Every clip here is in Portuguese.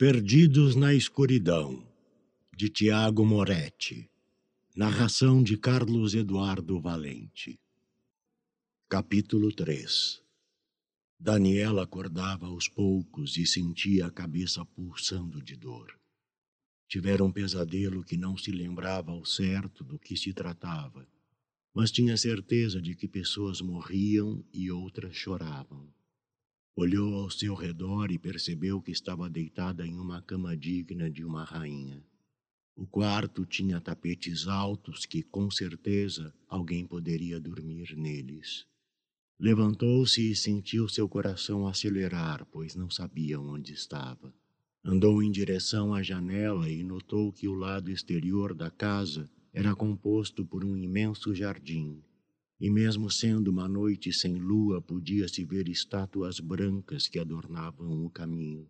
Perdidos na Escuridão, de Tiago Moretti. Narração de Carlos Eduardo Valente. Capítulo 3 Daniela acordava aos poucos e sentia a cabeça pulsando de dor. Tivera um pesadelo que não se lembrava ao certo do que se tratava, mas tinha certeza de que pessoas morriam e outras choravam. Olhou ao seu redor e percebeu que estava deitada em uma cama digna de uma rainha. O quarto tinha tapetes altos que, com certeza, alguém poderia dormir neles. Levantou-se e sentiu seu coração acelerar, pois não sabia onde estava. Andou em direção à janela e notou que o lado exterior da casa era composto por um imenso jardim e mesmo sendo uma noite sem lua, podia-se ver estátuas brancas que adornavam o caminho.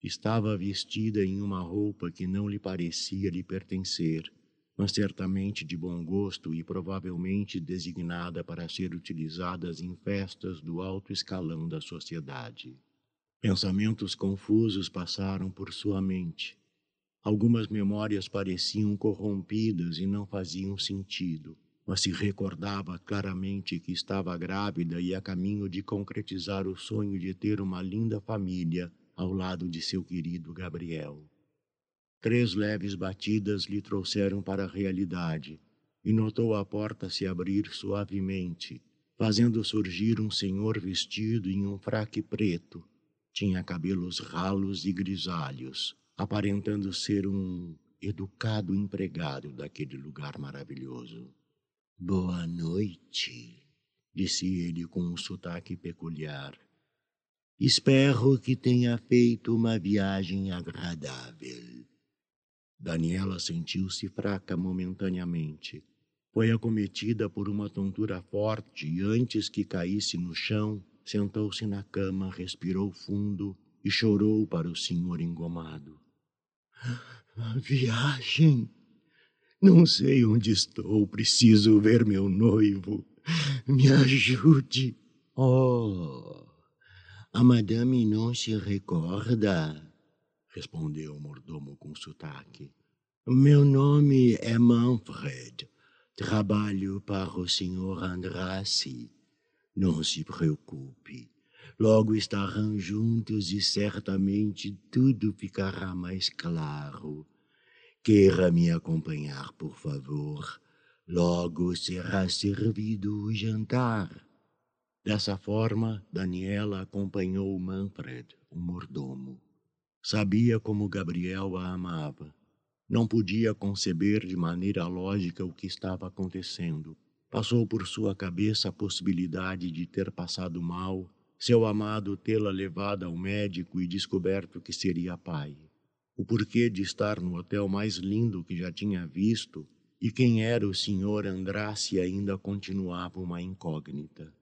Estava vestida em uma roupa que não lhe parecia lhe pertencer, mas certamente de bom gosto e provavelmente designada para ser utilizada em festas do alto escalão da sociedade. Pensamentos confusos passaram por sua mente. Algumas memórias pareciam corrompidas e não faziam sentido mas se recordava claramente que estava grávida e a caminho de concretizar o sonho de ter uma linda família ao lado de seu querido Gabriel. Três leves batidas lhe trouxeram para a realidade e notou a porta se abrir suavemente, fazendo surgir um senhor vestido em um fraque preto. Tinha cabelos ralos e grisalhos, aparentando ser um educado empregado daquele lugar maravilhoso. Boa noite, disse ele com um sotaque peculiar. Espero que tenha feito uma viagem agradável. Daniela sentiu-se fraca momentaneamente. Foi acometida por uma tontura forte e antes que caísse no chão, sentou-se na cama, respirou fundo e chorou para o senhor engomado. A viagem, não sei onde estou, preciso ver meu noivo. Me ajude. Oh, a madame não se recorda, respondeu o mordomo com sotaque. Meu nome é Manfred. Trabalho para o senhor Andrassi. Não se preocupe. Logo estarão juntos e certamente tudo ficará mais claro. Queira me acompanhar, por favor. Logo será servido o jantar. Dessa forma, Daniela acompanhou Manfred, o mordomo. Sabia como Gabriel a amava. Não podia conceber de maneira lógica o que estava acontecendo. Passou por sua cabeça a possibilidade de ter passado mal, seu amado tê-la levado ao médico e descoberto que seria pai o porquê de estar no hotel mais lindo que já tinha visto e quem era o senhor Andrace ainda continuava uma incógnita.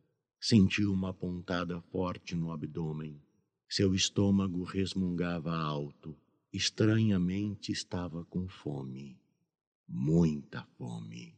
Sentiu uma pontada forte no abdômen. Seu estômago resmungava alto. Estranhamente estava com fome. Muita fome.